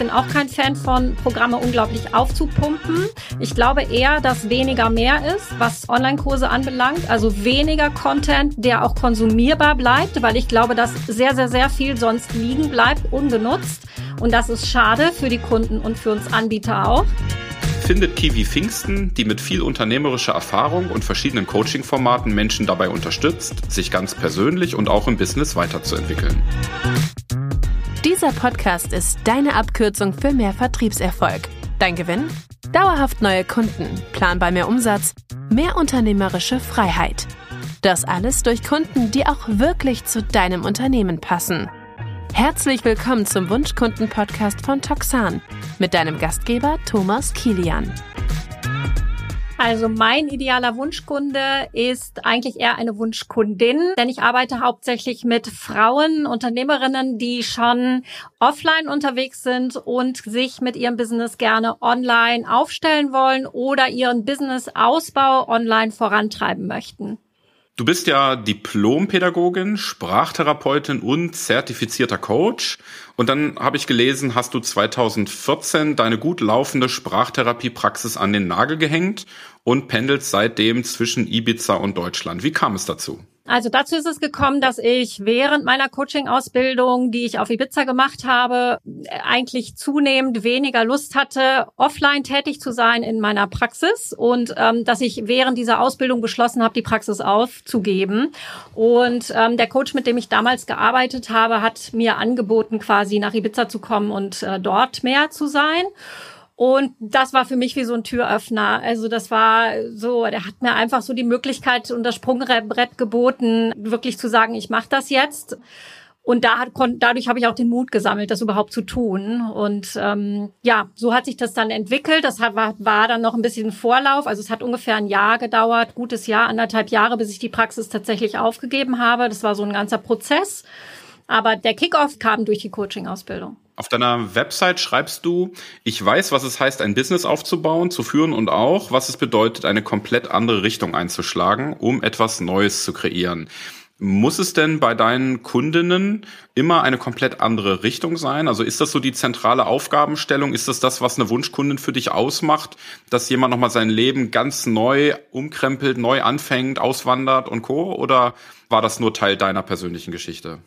bin auch kein Fan von Programme unglaublich aufzupumpen. Ich glaube eher, dass weniger mehr ist, was Online-Kurse anbelangt. Also weniger Content, der auch konsumierbar bleibt, weil ich glaube, dass sehr, sehr, sehr viel sonst liegen bleibt, ungenutzt. Und das ist schade für die Kunden und für uns Anbieter auch findet Kiwi Pfingsten, die mit viel unternehmerischer Erfahrung und verschiedenen Coaching-Formaten Menschen dabei unterstützt, sich ganz persönlich und auch im Business weiterzuentwickeln. Dieser Podcast ist deine Abkürzung für mehr Vertriebserfolg. Dein Gewinn? Dauerhaft neue Kunden, planbar mehr Umsatz, mehr unternehmerische Freiheit. Das alles durch Kunden, die auch wirklich zu deinem Unternehmen passen. Herzlich willkommen zum Wunschkunden-Podcast von Toxan mit deinem Gastgeber Thomas Kilian. Also mein idealer Wunschkunde ist eigentlich eher eine Wunschkundin, denn ich arbeite hauptsächlich mit Frauen, Unternehmerinnen, die schon offline unterwegs sind und sich mit ihrem Business gerne online aufstellen wollen oder ihren Business-Ausbau online vorantreiben möchten. Du bist ja Diplompädagogin, Sprachtherapeutin und zertifizierter Coach. Und dann habe ich gelesen, hast du 2014 deine gut laufende Sprachtherapiepraxis an den Nagel gehängt und pendelst seitdem zwischen Ibiza und Deutschland. Wie kam es dazu? Also dazu ist es gekommen, dass ich während meiner Coaching-Ausbildung, die ich auf Ibiza gemacht habe, eigentlich zunehmend weniger Lust hatte, offline tätig zu sein in meiner Praxis und ähm, dass ich während dieser Ausbildung beschlossen habe, die Praxis aufzugeben. Und ähm, der Coach, mit dem ich damals gearbeitet habe, hat mir angeboten, quasi nach Ibiza zu kommen und äh, dort mehr zu sein. Und das war für mich wie so ein Türöffner. Also das war so, der hat mir einfach so die Möglichkeit und das Sprungbrett geboten, wirklich zu sagen, ich mache das jetzt. Und da hat, dadurch habe ich auch den Mut gesammelt, das überhaupt zu tun. Und ähm, ja, so hat sich das dann entwickelt. Das hat, war, war dann noch ein bisschen Vorlauf. Also es hat ungefähr ein Jahr gedauert, gutes Jahr, anderthalb Jahre, bis ich die Praxis tatsächlich aufgegeben habe. Das war so ein ganzer Prozess. Aber der Kickoff kam durch die Coaching-Ausbildung. Auf deiner Website schreibst du, ich weiß, was es heißt, ein Business aufzubauen, zu führen und auch, was es bedeutet, eine komplett andere Richtung einzuschlagen, um etwas Neues zu kreieren. Muss es denn bei deinen Kundinnen immer eine komplett andere Richtung sein? Also ist das so die zentrale Aufgabenstellung? Ist das das, was eine Wunschkundin für dich ausmacht, dass jemand nochmal sein Leben ganz neu umkrempelt, neu anfängt, auswandert und co? Oder war das nur Teil deiner persönlichen Geschichte?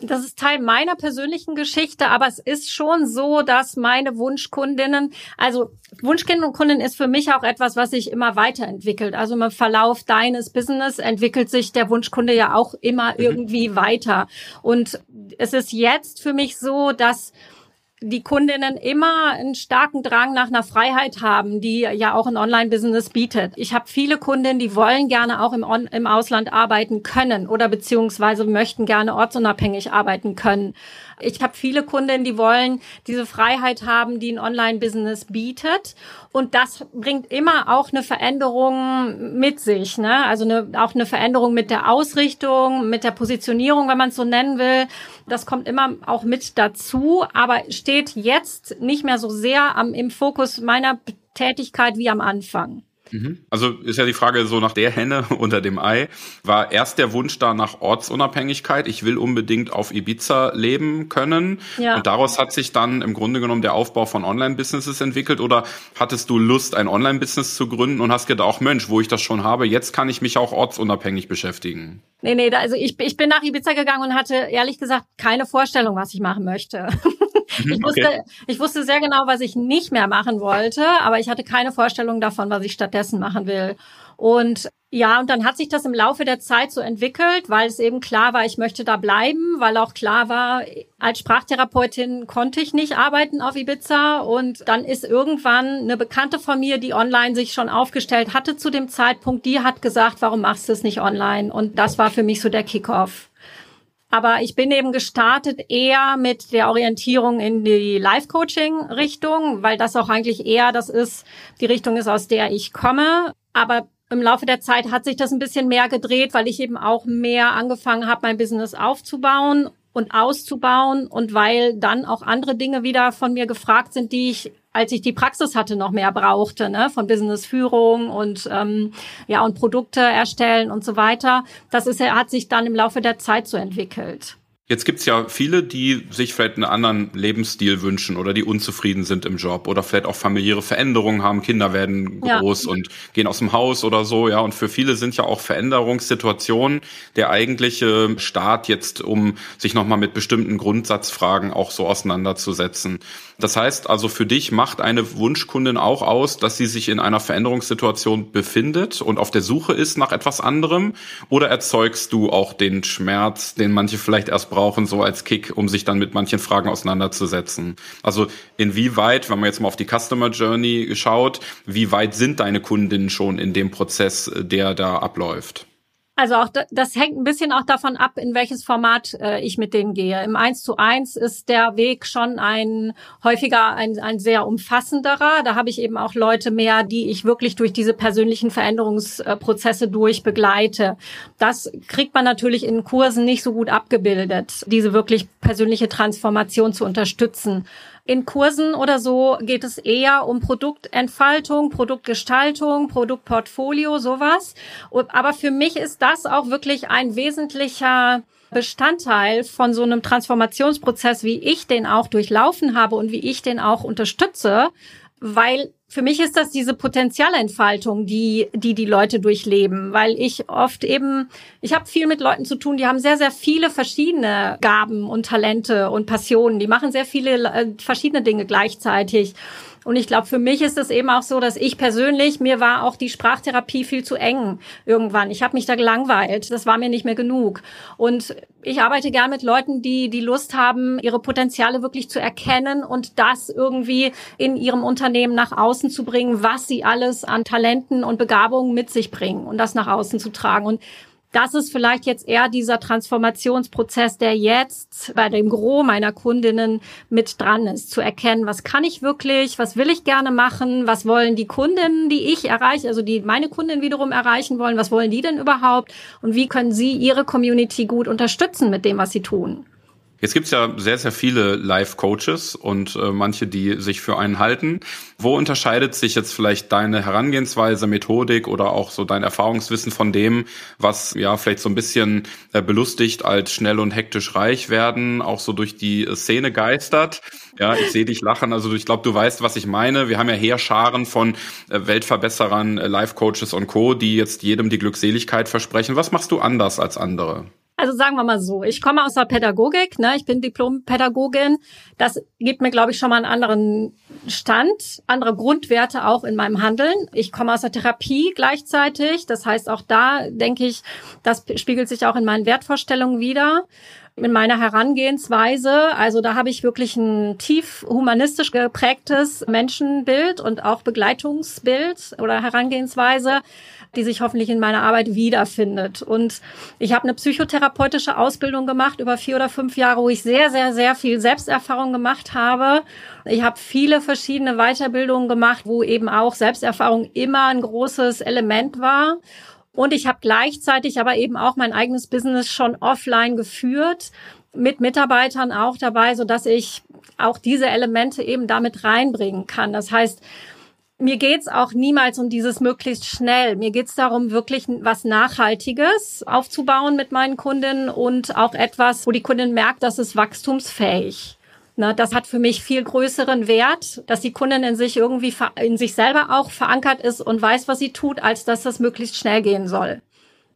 Das ist Teil meiner persönlichen Geschichte, aber es ist schon so, dass meine Wunschkundinnen, also Wunschkind und Kundin ist für mich auch etwas, was sich immer weiterentwickelt. Also im Verlauf deines Business entwickelt sich der Wunschkunde ja auch immer mhm. irgendwie weiter. Und es ist jetzt für mich so, dass die Kundinnen immer einen starken Drang nach einer Freiheit haben, die ja auch ein Online-Business bietet. Ich habe viele Kundinnen, die wollen gerne auch im, On im Ausland arbeiten können oder beziehungsweise möchten gerne ortsunabhängig arbeiten können. Ich habe viele Kundinnen, die wollen diese Freiheit haben, die ein Online-Business bietet. Und das bringt immer auch eine Veränderung mit sich. Ne? Also eine, auch eine Veränderung mit der Ausrichtung, mit der Positionierung, wenn man es so nennen will. Das kommt immer auch mit dazu, aber steht jetzt nicht mehr so sehr am, im Fokus meiner Tätigkeit wie am Anfang. Mhm. Also ist ja die Frage so nach der Henne unter dem Ei. War erst der Wunsch da nach Ortsunabhängigkeit? Ich will unbedingt auf Ibiza leben können. Ja. Und daraus hat sich dann im Grunde genommen der Aufbau von Online-Businesses entwickelt. Oder hattest du Lust, ein Online-Business zu gründen und hast gedacht, auch Mensch, wo ich das schon habe, jetzt kann ich mich auch ortsunabhängig beschäftigen? Nee, nee, also ich, ich bin nach Ibiza gegangen und hatte ehrlich gesagt keine Vorstellung, was ich machen möchte. Mhm, ich, wusste, okay. ich wusste sehr genau, was ich nicht mehr machen wollte, aber ich hatte keine Vorstellung davon, was ich stattdessen machen will. Und ja, und dann hat sich das im Laufe der Zeit so entwickelt, weil es eben klar war, ich möchte da bleiben, weil auch klar war, als Sprachtherapeutin konnte ich nicht arbeiten auf Ibiza. Und dann ist irgendwann eine Bekannte von mir, die online sich schon aufgestellt hatte zu dem Zeitpunkt, die hat gesagt, warum machst du es nicht online? Und das war für mich so der Kickoff. Aber ich bin eben gestartet eher mit der Orientierung in die Life-Coaching-Richtung, weil das auch eigentlich eher das ist, die Richtung ist, aus der ich komme. Aber im Laufe der Zeit hat sich das ein bisschen mehr gedreht, weil ich eben auch mehr angefangen habe, mein Business aufzubauen und auszubauen und weil dann auch andere Dinge wieder von mir gefragt sind, die ich als ich die Praxis hatte, noch mehr brauchte, ne? von Businessführung und ähm, ja und Produkte erstellen und so weiter. Das ist hat sich dann im Laufe der Zeit so entwickelt. Jetzt gibt's ja viele, die sich vielleicht einen anderen Lebensstil wünschen oder die unzufrieden sind im Job oder vielleicht auch familiäre Veränderungen haben, Kinder werden groß ja. und gehen aus dem Haus oder so, ja. Und für viele sind ja auch Veränderungssituationen der eigentliche Start jetzt, um sich nochmal mit bestimmten Grundsatzfragen auch so auseinanderzusetzen. Das heißt also, für dich macht eine Wunschkundin auch aus, dass sie sich in einer Veränderungssituation befindet und auf der Suche ist nach etwas anderem? Oder erzeugst du auch den Schmerz, den manche vielleicht erst brauchen, so als Kick, um sich dann mit manchen Fragen auseinanderzusetzen. Also inwieweit, wenn man jetzt mal auf die Customer Journey schaut, wie weit sind deine Kundinnen schon in dem Prozess, der da abläuft? Also auch das hängt ein bisschen auch davon ab, in welches Format äh, ich mit denen gehe. Im 1 zu 1 ist der Weg schon ein häufiger ein, ein sehr umfassenderer. Da habe ich eben auch Leute mehr, die ich wirklich durch diese persönlichen Veränderungsprozesse durch begleite. Das kriegt man natürlich in Kursen nicht so gut abgebildet, diese wirklich persönliche Transformation zu unterstützen. In Kursen oder so geht es eher um Produktentfaltung, Produktgestaltung, Produktportfolio, sowas. Aber für mich ist das auch wirklich ein wesentlicher Bestandteil von so einem Transformationsprozess, wie ich den auch durchlaufen habe und wie ich den auch unterstütze, weil für mich ist das diese Potenzialentfaltung, die die die Leute durchleben, weil ich oft eben, ich habe viel mit Leuten zu tun, die haben sehr sehr viele verschiedene Gaben und Talente und Passionen, die machen sehr viele äh, verschiedene Dinge gleichzeitig und ich glaube, für mich ist es eben auch so, dass ich persönlich, mir war auch die Sprachtherapie viel zu eng irgendwann. Ich habe mich da gelangweilt. Das war mir nicht mehr genug. Und ich arbeite gern mit Leuten, die die Lust haben, ihre Potenziale wirklich zu erkennen und das irgendwie in ihrem Unternehmen nach außen zu bringen, was sie alles an Talenten und Begabungen mit sich bringen und das nach außen zu tragen. Und das ist vielleicht jetzt eher dieser Transformationsprozess, der jetzt bei dem Gros meiner Kundinnen mit dran ist, zu erkennen, was kann ich wirklich, was will ich gerne machen, was wollen die Kundinnen, die ich erreiche, also die meine Kundinnen wiederum erreichen wollen, was wollen die denn überhaupt und wie können sie ihre Community gut unterstützen mit dem, was sie tun. Jetzt gibt's ja sehr, sehr viele Life-Coaches und äh, manche, die sich für einen halten. Wo unterscheidet sich jetzt vielleicht deine Herangehensweise, Methodik oder auch so dein Erfahrungswissen von dem, was ja vielleicht so ein bisschen äh, belustigt als schnell und hektisch reich werden, auch so durch die äh, Szene geistert? Ja, ich sehe dich lachen. Also ich glaube, du weißt, was ich meine. Wir haben ja Heerscharen von äh, Weltverbesserern, äh, Life-Coaches und Co., die jetzt jedem die Glückseligkeit versprechen. Was machst du anders als andere? Also sagen wir mal so, ich komme aus der Pädagogik, ne? ich bin Diplompädagogin. Das gibt mir, glaube ich, schon mal einen anderen Stand, andere Grundwerte auch in meinem Handeln. Ich komme aus der Therapie gleichzeitig. Das heißt, auch da denke ich, das spiegelt sich auch in meinen Wertvorstellungen wieder in meiner Herangehensweise. Also da habe ich wirklich ein tief humanistisch geprägtes Menschenbild und auch Begleitungsbild oder Herangehensweise die sich hoffentlich in meiner Arbeit wiederfindet. Und ich habe eine psychotherapeutische Ausbildung gemacht über vier oder fünf Jahre, wo ich sehr, sehr, sehr viel Selbsterfahrung gemacht habe. Ich habe viele verschiedene Weiterbildungen gemacht, wo eben auch Selbsterfahrung immer ein großes Element war. Und ich habe gleichzeitig aber eben auch mein eigenes Business schon offline geführt, mit Mitarbeitern auch dabei, so dass ich auch diese Elemente eben damit reinbringen kann. Das heißt, mir geht's auch niemals um dieses möglichst schnell. Mir geht's darum, wirklich was Nachhaltiges aufzubauen mit meinen Kunden und auch etwas, wo die Kundin merkt, dass es wachstumsfähig. Ne, das hat für mich viel größeren Wert, dass die Kundin in sich irgendwie in sich selber auch verankert ist und weiß, was sie tut, als dass das möglichst schnell gehen soll.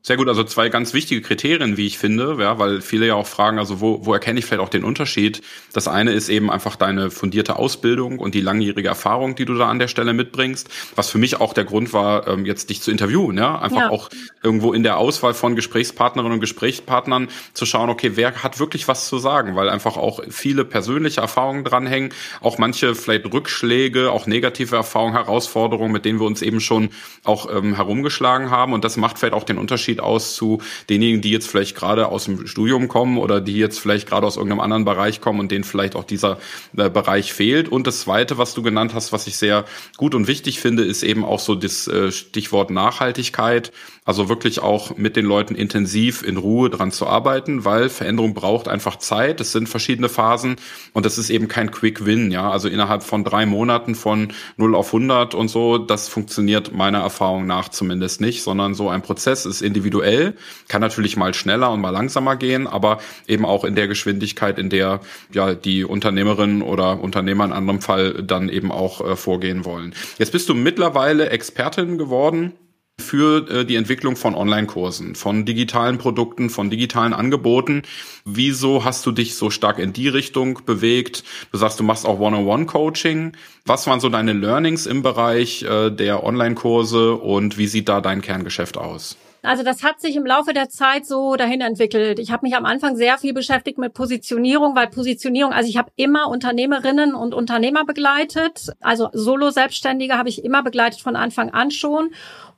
Sehr gut, also zwei ganz wichtige Kriterien, wie ich finde, ja, weil viele ja auch fragen, also wo, wo erkenne ich vielleicht auch den Unterschied? Das eine ist eben einfach deine fundierte Ausbildung und die langjährige Erfahrung, die du da an der Stelle mitbringst, was für mich auch der Grund war, ähm, jetzt dich zu interviewen, ja, einfach ja. auch irgendwo in der Auswahl von Gesprächspartnerinnen und Gesprächspartnern zu schauen, okay, wer hat wirklich was zu sagen, weil einfach auch viele persönliche Erfahrungen dranhängen, auch manche vielleicht Rückschläge, auch negative Erfahrungen, Herausforderungen, mit denen wir uns eben schon auch ähm, herumgeschlagen haben und das macht vielleicht auch den Unterschied Unterschied aus zu denjenigen, die jetzt vielleicht gerade aus dem Studium kommen oder die jetzt vielleicht gerade aus irgendeinem anderen Bereich kommen und denen vielleicht auch dieser äh, Bereich fehlt. Und das Zweite, was du genannt hast, was ich sehr gut und wichtig finde, ist eben auch so das äh, Stichwort Nachhaltigkeit. Also wirklich auch mit den Leuten intensiv in Ruhe dran zu arbeiten, weil Veränderung braucht einfach Zeit. Es sind verschiedene Phasen und das ist eben kein Quick Win. Ja, also innerhalb von drei Monaten von 0 auf 100 und so, das funktioniert meiner Erfahrung nach zumindest nicht, sondern so ein Prozess ist individuell individuell, kann natürlich mal schneller und mal langsamer gehen, aber eben auch in der Geschwindigkeit, in der ja die Unternehmerin oder Unternehmer in anderem Fall dann eben auch äh, vorgehen wollen. Jetzt bist du mittlerweile Expertin geworden für äh, die Entwicklung von Online-Kursen, von digitalen Produkten, von digitalen Angeboten. Wieso hast du dich so stark in die Richtung bewegt? Du sagst, du machst auch One-on-One-Coaching. Was waren so deine Learnings im Bereich äh, der Online-Kurse und wie sieht da dein Kerngeschäft aus? Also das hat sich im Laufe der Zeit so dahin entwickelt. Ich habe mich am Anfang sehr viel beschäftigt mit Positionierung, weil Positionierung, also ich habe immer Unternehmerinnen und Unternehmer begleitet. Also Solo-Selbstständige habe ich immer begleitet von Anfang an schon.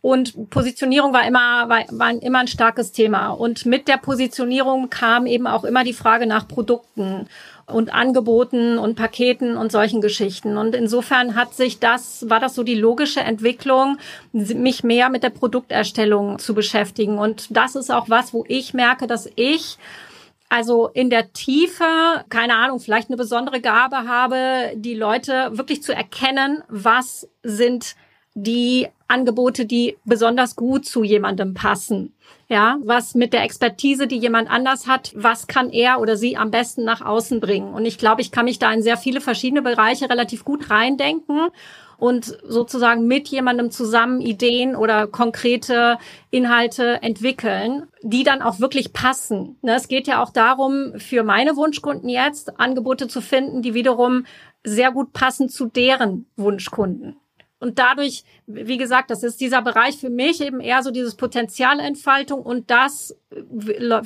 Und Positionierung war immer, war, war immer ein starkes Thema. Und mit der Positionierung kam eben auch immer die Frage nach Produkten und Angeboten und Paketen und solchen Geschichten. Und insofern hat sich das, war das so die logische Entwicklung, mich mehr mit der Produkterstellung zu beschäftigen. Und das ist auch was, wo ich merke, dass ich also in der Tiefe, keine Ahnung, vielleicht eine besondere Gabe habe, die Leute wirklich zu erkennen, was sind die Angebote, die besonders gut zu jemandem passen. Ja, was mit der Expertise, die jemand anders hat, was kann er oder sie am besten nach außen bringen? Und ich glaube, ich kann mich da in sehr viele verschiedene Bereiche relativ gut reindenken und sozusagen mit jemandem zusammen Ideen oder konkrete Inhalte entwickeln, die dann auch wirklich passen. Ne, es geht ja auch darum, für meine Wunschkunden jetzt Angebote zu finden, die wiederum sehr gut passen zu deren Wunschkunden. Und dadurch, wie gesagt, das ist dieser Bereich für mich eben eher so dieses Potenzialentfaltung und das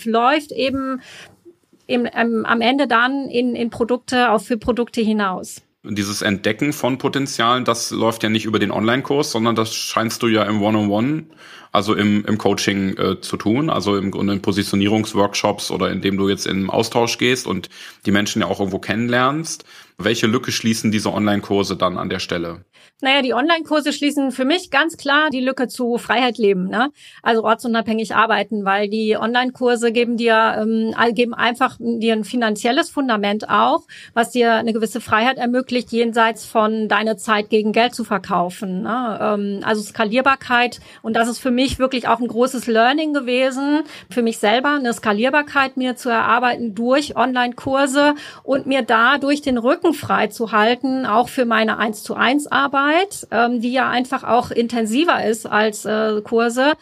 läuft eben, eben ähm, am Ende dann in, in Produkte, auch für Produkte hinaus. Dieses Entdecken von Potenzialen, das läuft ja nicht über den Online-Kurs, sondern das scheinst du ja im One-on-One, also im, im Coaching äh, zu tun, also im Grunde in Positionierungsworkshops oder indem du jetzt in Austausch gehst und die Menschen ja auch irgendwo kennenlernst. Welche Lücke schließen diese Online-Kurse dann an der Stelle? Naja, die Online-Kurse schließen für mich ganz klar die Lücke zu Freiheit leben, ne? Also ortsunabhängig arbeiten, weil die Online-Kurse geben dir ähm, geben einfach dir ein finanzielles Fundament auch, was dir eine gewisse Freiheit ermöglicht, jenseits von deine Zeit gegen Geld zu verkaufen. Ne? Ähm, also Skalierbarkeit und das ist für mich wirklich auch ein großes Learning gewesen, für mich selber eine Skalierbarkeit mir zu erarbeiten durch Online-Kurse und mir da durch den Rücken frei zu halten, auch für meine 1 zu 1 Arbeit Arbeit, ähm, die ja einfach auch intensiver ist als äh, Kurse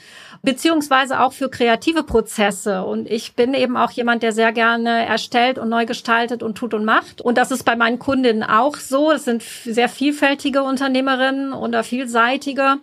beziehungsweise auch für kreative Prozesse. Und ich bin eben auch jemand, der sehr gerne erstellt und neu gestaltet und tut und macht. Und das ist bei meinen Kundinnen auch so. Es sind sehr vielfältige Unternehmerinnen oder vielseitige.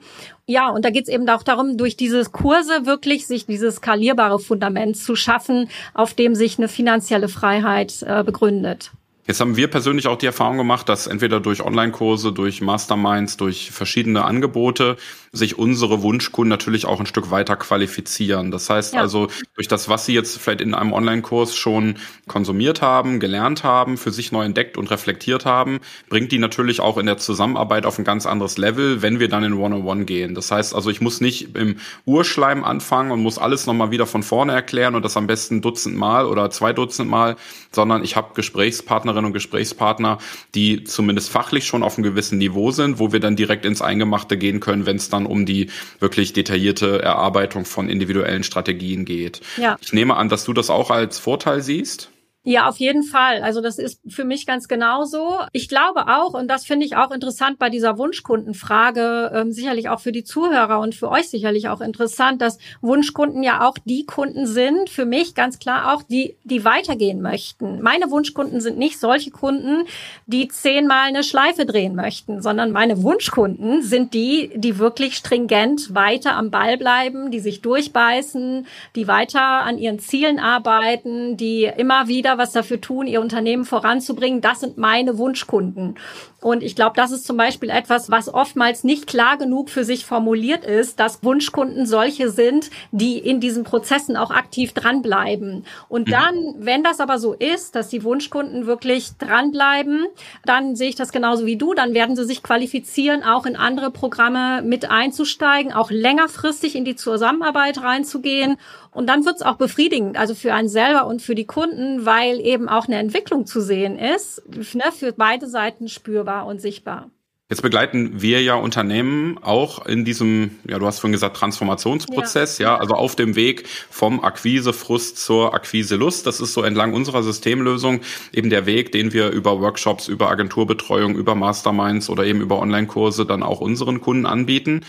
Ja, und da geht es eben auch darum, durch diese Kurse wirklich sich dieses skalierbare Fundament zu schaffen, auf dem sich eine finanzielle Freiheit äh, begründet. Jetzt haben wir persönlich auch die Erfahrung gemacht, dass entweder durch Online-Kurse, durch Masterminds, durch verschiedene Angebote sich unsere Wunschkunden natürlich auch ein Stück weiter qualifizieren. Das heißt ja. also, durch das, was sie jetzt vielleicht in einem Online-Kurs schon konsumiert haben, gelernt haben, für sich neu entdeckt und reflektiert haben, bringt die natürlich auch in der Zusammenarbeit auf ein ganz anderes Level, wenn wir dann in One-on-One -on -One gehen. Das heißt also, ich muss nicht im Urschleim anfangen und muss alles nochmal wieder von vorne erklären und das am besten Dutzend Mal oder zwei Dutzend Mal, sondern ich habe Gesprächspartner Gesprächspartnerinnen und Gesprächspartner, die zumindest fachlich schon auf einem gewissen Niveau sind, wo wir dann direkt ins Eingemachte gehen können, wenn es dann um die wirklich detaillierte Erarbeitung von individuellen Strategien geht. Ja. Ich nehme an, dass du das auch als Vorteil siehst. Ja, auf jeden Fall. Also das ist für mich ganz genauso. Ich glaube auch, und das finde ich auch interessant bei dieser Wunschkundenfrage, ähm, sicherlich auch für die Zuhörer und für euch sicherlich auch interessant, dass Wunschkunden ja auch die Kunden sind, für mich ganz klar auch, die, die weitergehen möchten. Meine Wunschkunden sind nicht solche Kunden, die zehnmal eine Schleife drehen möchten, sondern meine Wunschkunden sind die, die wirklich stringent weiter am Ball bleiben, die sich durchbeißen, die weiter an ihren Zielen arbeiten, die immer wieder was dafür tun, ihr Unternehmen voranzubringen. Das sind meine Wunschkunden. Und ich glaube, das ist zum Beispiel etwas, was oftmals nicht klar genug für sich formuliert ist, dass Wunschkunden solche sind, die in diesen Prozessen auch aktiv dranbleiben. Und mhm. dann, wenn das aber so ist, dass die Wunschkunden wirklich dranbleiben, dann sehe ich das genauso wie du, dann werden sie sich qualifizieren, auch in andere Programme mit einzusteigen, auch längerfristig in die Zusammenarbeit reinzugehen und dann wird es auch befriedigend, also für einen selber und für die Kunden, weil eben auch eine Entwicklung zu sehen ist, ne, für beide Seiten spürbar und sichtbar. Jetzt begleiten wir ja Unternehmen auch in diesem, ja, du hast vorhin gesagt, Transformationsprozess, ja, ja also auf dem Weg vom Akquisefrust zur Akquiselust. Das ist so entlang unserer Systemlösung eben der Weg, den wir über Workshops, über Agenturbetreuung, über Masterminds oder eben über Online-Kurse dann auch unseren Kunden anbieten.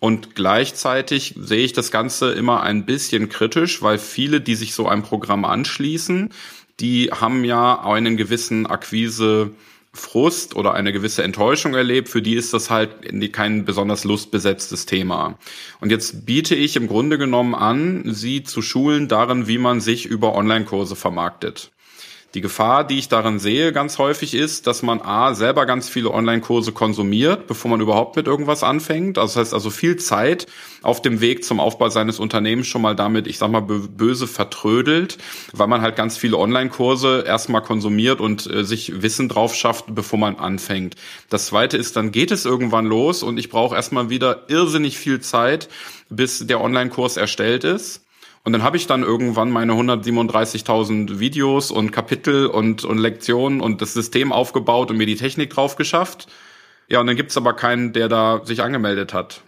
Und gleichzeitig sehe ich das Ganze immer ein bisschen kritisch, weil viele, die sich so einem Programm anschließen, die haben ja einen gewissen Akquise Frust oder eine gewisse Enttäuschung erlebt, für die ist das halt kein besonders lustbesetztes Thema. Und jetzt biete ich im Grunde genommen an, sie zu schulen darin, wie man sich über Online-Kurse vermarktet. Die Gefahr, die ich darin sehe, ganz häufig ist, dass man A, selber ganz viele Online-Kurse konsumiert, bevor man überhaupt mit irgendwas anfängt. Also das heißt also viel Zeit auf dem Weg zum Aufbau seines Unternehmens schon mal damit, ich sag mal, böse vertrödelt, weil man halt ganz viele Online-Kurse erstmal konsumiert und äh, sich Wissen drauf schafft, bevor man anfängt. Das zweite ist, dann geht es irgendwann los und ich brauche erstmal wieder irrsinnig viel Zeit, bis der Online-Kurs erstellt ist. Und dann habe ich dann irgendwann meine 137.000 Videos und Kapitel und, und Lektionen und das System aufgebaut und mir die Technik drauf geschafft. Ja, und dann gibt's aber keinen, der da sich angemeldet hat.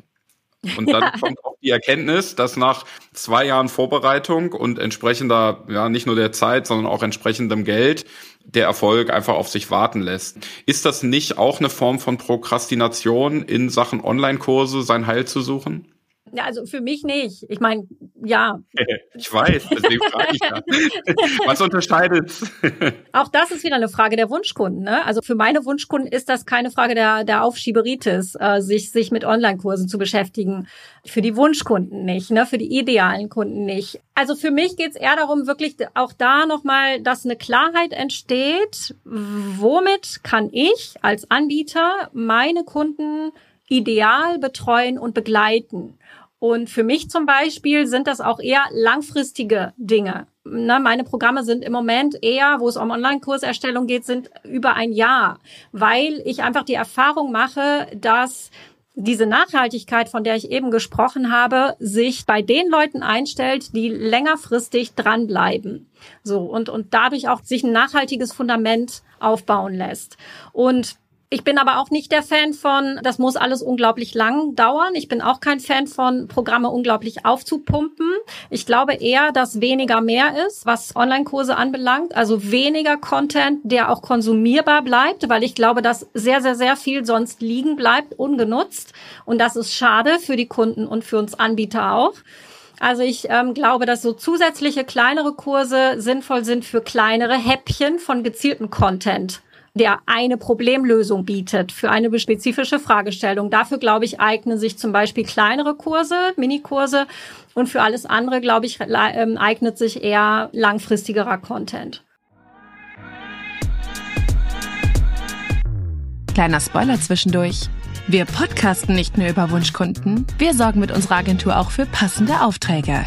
Und dann ja. kommt auch die Erkenntnis, dass nach zwei Jahren Vorbereitung und entsprechender, ja, nicht nur der Zeit, sondern auch entsprechendem Geld, der Erfolg einfach auf sich warten lässt. Ist das nicht auch eine Form von Prokrastination in Sachen Online-Kurse, sein Heil zu suchen? Ja, also für mich nicht. Ich meine, ja. Ich weiß, deswegen frage ich ja. Was unterscheidet? Auch das ist wieder eine Frage der Wunschkunden. Ne? Also für meine Wunschkunden ist das keine Frage der, der Aufschieberitis, äh, sich, sich mit Online-Kursen zu beschäftigen. Für die Wunschkunden nicht, ne? für die idealen Kunden nicht. Also für mich geht's eher darum, wirklich auch da nochmal, dass eine Klarheit entsteht, womit kann ich als Anbieter meine Kunden ideal betreuen und begleiten. Und für mich zum Beispiel sind das auch eher langfristige Dinge. Ne, meine Programme sind im Moment eher, wo es um Online-Kurserstellung geht, sind über ein Jahr, weil ich einfach die Erfahrung mache, dass diese Nachhaltigkeit, von der ich eben gesprochen habe, sich bei den Leuten einstellt, die längerfristig dranbleiben. So, und, und dadurch auch sich ein nachhaltiges Fundament aufbauen lässt. Und ich bin aber auch nicht der Fan von, das muss alles unglaublich lang dauern. Ich bin auch kein Fan von, Programme unglaublich aufzupumpen. Ich glaube eher, dass weniger mehr ist, was Online-Kurse anbelangt. Also weniger Content, der auch konsumierbar bleibt, weil ich glaube, dass sehr, sehr, sehr viel sonst liegen bleibt, ungenutzt. Und das ist schade für die Kunden und für uns Anbieter auch. Also ich ähm, glaube, dass so zusätzliche kleinere Kurse sinnvoll sind für kleinere Häppchen von gezieltem Content der eine Problemlösung bietet für eine spezifische Fragestellung. Dafür, glaube ich, eignen sich zum Beispiel kleinere Kurse, Minikurse und für alles andere, glaube ich, ähm, eignet sich eher langfristigerer Content. Kleiner Spoiler zwischendurch. Wir podcasten nicht nur über Wunschkunden, wir sorgen mit unserer Agentur auch für passende Aufträge.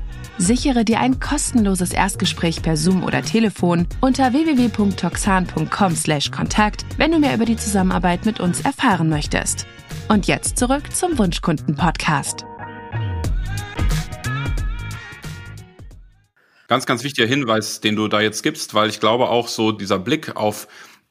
Sichere dir ein kostenloses Erstgespräch per Zoom oder Telefon unter www.toxan.com/kontakt, wenn du mehr über die Zusammenarbeit mit uns erfahren möchtest. Und jetzt zurück zum Wunschkunden-Podcast. Ganz, ganz wichtiger Hinweis, den du da jetzt gibst, weil ich glaube auch so dieser Blick auf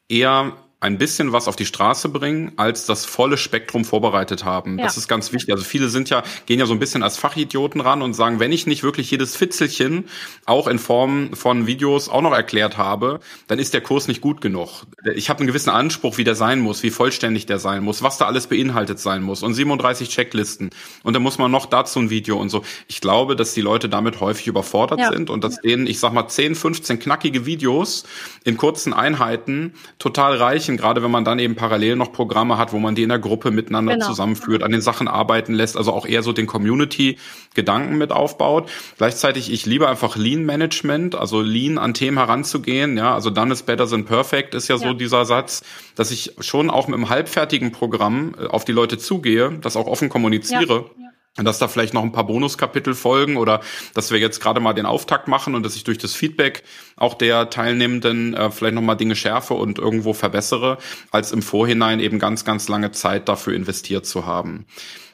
eher ein bisschen was auf die Straße bringen, als das volle Spektrum vorbereitet haben. Ja. Das ist ganz wichtig. Also viele sind ja, gehen ja so ein bisschen als Fachidioten ran und sagen, wenn ich nicht wirklich jedes Fitzelchen auch in Form von Videos auch noch erklärt habe, dann ist der Kurs nicht gut genug. Ich habe einen gewissen Anspruch, wie der sein muss, wie vollständig der sein muss, was da alles beinhaltet sein muss und 37 Checklisten. Und dann muss man noch dazu ein Video und so. Ich glaube, dass die Leute damit häufig überfordert ja. sind und dass denen, ich sag mal, 10, 15 knackige Videos in kurzen Einheiten total reichen erreichen, gerade wenn man dann eben parallel noch Programme hat, wo man die in der Gruppe miteinander genau. zusammenführt, an den Sachen arbeiten lässt, also auch eher so den Community-Gedanken mit aufbaut. Gleichzeitig, ich liebe einfach Lean-Management, also Lean an Themen heranzugehen, ja, also done is better than perfect ist ja, ja. so dieser Satz, dass ich schon auch mit einem halbfertigen Programm äh, auf die Leute zugehe, das auch offen kommuniziere. Ja. Dass da vielleicht noch ein paar Bonuskapitel folgen oder dass wir jetzt gerade mal den Auftakt machen und dass ich durch das Feedback auch der Teilnehmenden äh, vielleicht noch mal Dinge schärfe und irgendwo verbessere, als im Vorhinein eben ganz, ganz lange Zeit dafür investiert zu haben.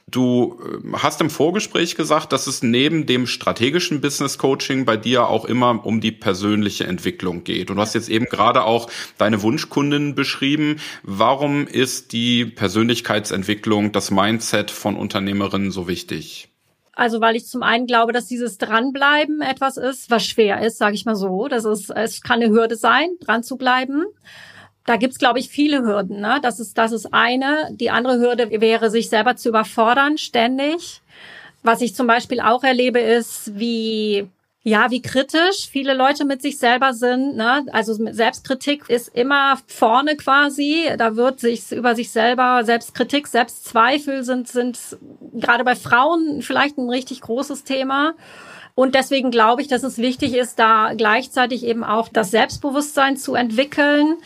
Du äh, hast im Vorgespräch gesagt, dass es neben dem strategischen Business Coaching bei dir auch immer um die persönliche Entwicklung geht. Und du hast jetzt eben gerade auch deine Wunschkunden beschrieben. Warum ist die Persönlichkeitsentwicklung, das Mindset von Unternehmerinnen so wichtig? Also weil ich zum einen glaube, dass dieses Dranbleiben etwas ist, was schwer ist, sage ich mal so. Das ist, es kann eine Hürde sein, dran zu bleiben da gibt's glaube ich, viele Hürden. Ne? Das, ist, das ist eine. Die andere Hürde wäre, sich selber zu überfordern, ständig. Was ich zum Beispiel auch erlebe, ist, wie ja, wie kritisch viele Leute mit sich selber sind. Ne? Also Selbstkritik ist immer vorne quasi. Da wird sich über sich selber Selbstkritik, Selbstzweifel sind sind gerade bei Frauen vielleicht ein richtig großes Thema. Und deswegen glaube ich, dass es wichtig ist, da gleichzeitig eben auch das Selbstbewusstsein zu entwickeln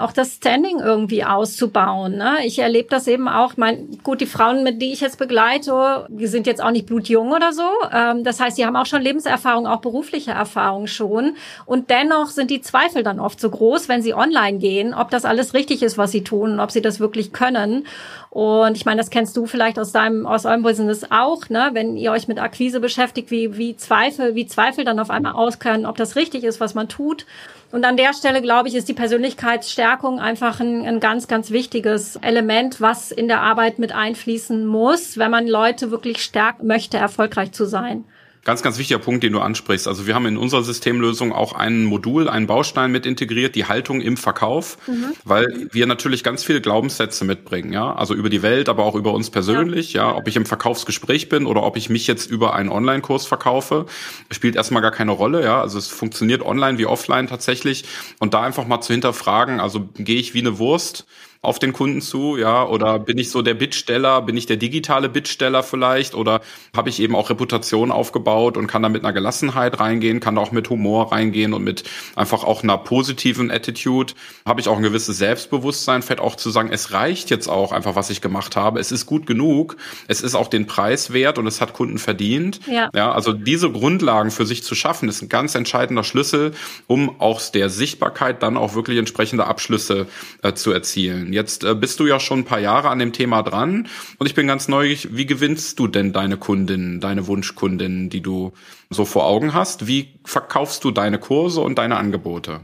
auch das Standing irgendwie auszubauen. Ne? Ich erlebe das eben auch. Mein, gut, die Frauen, mit denen ich jetzt begleite, die sind jetzt auch nicht blutjung oder so. Ähm, das heißt, die haben auch schon Lebenserfahrung, auch berufliche Erfahrung schon. Und dennoch sind die Zweifel dann oft so groß, wenn sie online gehen, ob das alles richtig ist, was sie tun und ob sie das wirklich können. Und ich meine, das kennst du vielleicht aus deinem, aus eurem Business auch, ne? Wenn ihr euch mit Akquise beschäftigt, wie, wie Zweifel, wie Zweifel dann auf einmal auskönnen, ob das richtig ist, was man tut. Und an der Stelle, glaube ich, ist die Persönlichkeitsstärkung einfach ein, ein ganz, ganz wichtiges Element, was in der Arbeit mit einfließen muss, wenn man Leute wirklich stärken möchte, erfolgreich zu sein. Ganz, ganz wichtiger Punkt, den du ansprichst. Also wir haben in unserer Systemlösung auch ein Modul, einen Baustein mit integriert, die Haltung im Verkauf, mhm. weil wir natürlich ganz viele Glaubenssätze mitbringen, ja. Also über die Welt, aber auch über uns persönlich, ja. ja. Ob ich im Verkaufsgespräch bin oder ob ich mich jetzt über einen Online-Kurs verkaufe, spielt erstmal gar keine Rolle, ja. Also es funktioniert online wie offline tatsächlich. Und da einfach mal zu hinterfragen, also gehe ich wie eine Wurst auf den Kunden zu, ja, oder bin ich so der Bittsteller, bin ich der digitale Bittsteller vielleicht oder habe ich eben auch Reputation aufgebaut und kann da mit einer Gelassenheit reingehen, kann da auch mit Humor reingehen und mit einfach auch einer positiven Attitude, habe ich auch ein gewisses Selbstbewusstsein, fällt auch zu sagen, es reicht jetzt auch einfach, was ich gemacht habe, es ist gut genug, es ist auch den Preis wert und es hat Kunden verdient. Ja. ja also diese Grundlagen für sich zu schaffen, ist ein ganz entscheidender Schlüssel, um aus der Sichtbarkeit dann auch wirklich entsprechende Abschlüsse äh, zu erzielen. Jetzt äh, bist du ja schon ein paar Jahre an dem Thema dran und ich bin ganz neugierig, wie gewinnst du denn deine Kundinnen, deine Wunschkundinnen, die du so vor Augen hast? Wie verkaufst du deine Kurse und deine Angebote?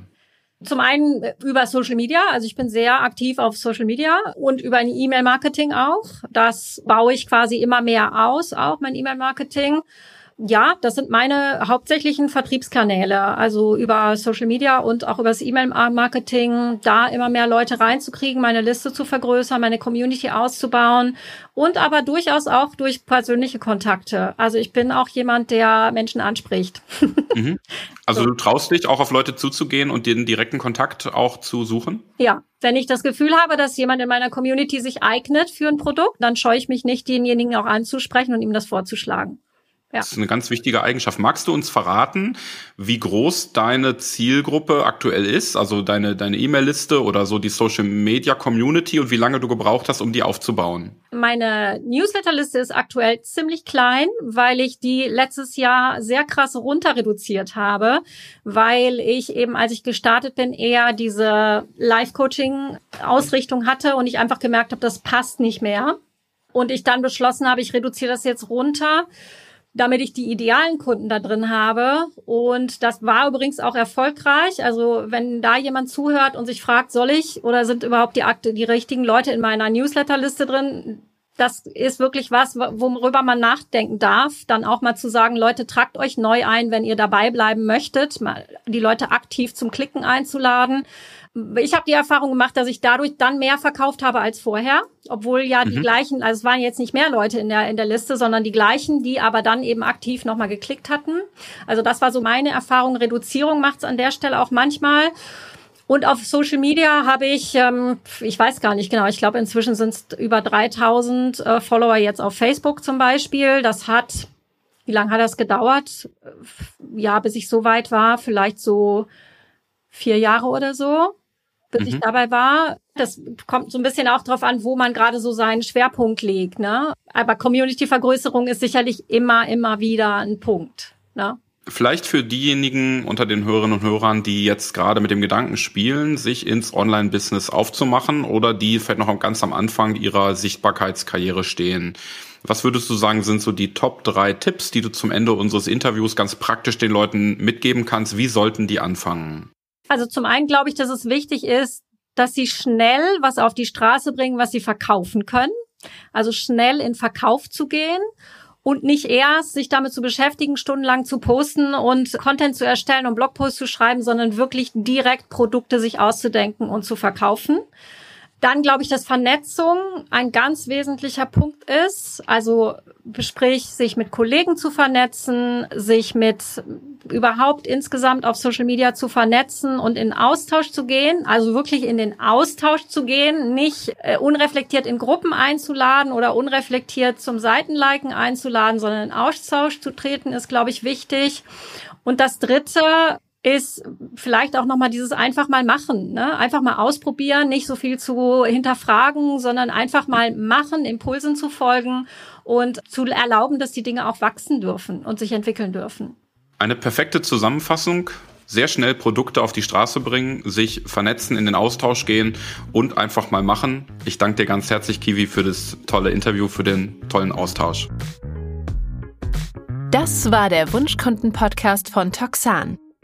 Zum einen über Social Media, also ich bin sehr aktiv auf Social Media und über ein E-Mail-Marketing auch. Das baue ich quasi immer mehr aus, auch mein E-Mail-Marketing. Ja, das sind meine hauptsächlichen Vertriebskanäle, also über Social Media und auch über das E-Mail-Marketing, da immer mehr Leute reinzukriegen, meine Liste zu vergrößern, meine Community auszubauen und aber durchaus auch durch persönliche Kontakte. Also ich bin auch jemand, der Menschen anspricht. Mhm. Also so. du traust dich auch auf Leute zuzugehen und den direkten Kontakt auch zu suchen? Ja, wenn ich das Gefühl habe, dass jemand in meiner Community sich eignet für ein Produkt, dann scheue ich mich nicht, denjenigen auch anzusprechen und ihm das vorzuschlagen. Ja. Das ist eine ganz wichtige Eigenschaft. Magst du uns verraten, wie groß deine Zielgruppe aktuell ist, also deine deine E-Mail-Liste oder so die Social Media Community und wie lange du gebraucht hast, um die aufzubauen? Meine Newsletter-Liste ist aktuell ziemlich klein, weil ich die letztes Jahr sehr krass runter reduziert habe, weil ich eben, als ich gestartet bin, eher diese Live-Coaching-Ausrichtung hatte und ich einfach gemerkt habe, das passt nicht mehr. Und ich dann beschlossen habe, ich reduziere das jetzt runter damit ich die idealen Kunden da drin habe. Und das war übrigens auch erfolgreich. Also wenn da jemand zuhört und sich fragt, soll ich oder sind überhaupt die Akte, die richtigen Leute in meiner Newsletterliste drin? Das ist wirklich was, worüber man nachdenken darf. Dann auch mal zu sagen, Leute, tragt euch neu ein, wenn ihr dabei bleiben möchtet, mal die Leute aktiv zum Klicken einzuladen ich habe die Erfahrung gemacht, dass ich dadurch dann mehr verkauft habe als vorher, obwohl ja die mhm. gleichen, also es waren jetzt nicht mehr Leute in der in der Liste, sondern die gleichen, die aber dann eben aktiv nochmal geklickt hatten. Also das war so meine Erfahrung. Reduzierung macht es an der Stelle auch manchmal. Und auf Social Media habe ich, ähm, ich weiß gar nicht genau, ich glaube inzwischen sind es über 3000 äh, Follower jetzt auf Facebook zum Beispiel. Das hat, wie lange hat das gedauert? Ja, bis ich so weit war, vielleicht so vier Jahre oder so bis mhm. ich dabei war. Das kommt so ein bisschen auch drauf an, wo man gerade so seinen Schwerpunkt legt. Ne? Aber Community-Vergrößerung ist sicherlich immer, immer wieder ein Punkt. Ne? Vielleicht für diejenigen unter den Hörerinnen und Hörern, die jetzt gerade mit dem Gedanken spielen, sich ins Online-Business aufzumachen oder die vielleicht noch ganz am Anfang ihrer Sichtbarkeitskarriere stehen. Was würdest du sagen, sind so die Top drei Tipps, die du zum Ende unseres Interviews ganz praktisch den Leuten mitgeben kannst? Wie sollten die anfangen? Also zum einen glaube ich, dass es wichtig ist, dass sie schnell was auf die Straße bringen, was sie verkaufen können. Also schnell in Verkauf zu gehen und nicht erst sich damit zu beschäftigen, stundenlang zu posten und Content zu erstellen und Blogposts zu schreiben, sondern wirklich direkt Produkte sich auszudenken und zu verkaufen. Dann glaube ich, dass Vernetzung ein ganz wesentlicher Punkt ist. Also sprich, sich mit Kollegen zu vernetzen, sich mit überhaupt insgesamt auf Social Media zu vernetzen und in Austausch zu gehen. Also wirklich in den Austausch zu gehen, nicht äh, unreflektiert in Gruppen einzuladen oder unreflektiert zum Seitenliken einzuladen, sondern in Austausch zu treten, ist, glaube ich, wichtig. Und das Dritte, ist vielleicht auch nochmal dieses einfach mal machen, ne? einfach mal ausprobieren, nicht so viel zu hinterfragen, sondern einfach mal machen, Impulsen zu folgen und zu erlauben, dass die Dinge auch wachsen dürfen und sich entwickeln dürfen. Eine perfekte Zusammenfassung. Sehr schnell Produkte auf die Straße bringen, sich vernetzen, in den Austausch gehen und einfach mal machen. Ich danke dir ganz herzlich, Kiwi, für das tolle Interview, für den tollen Austausch. Das war der Wunschkunden-Podcast von Toxan.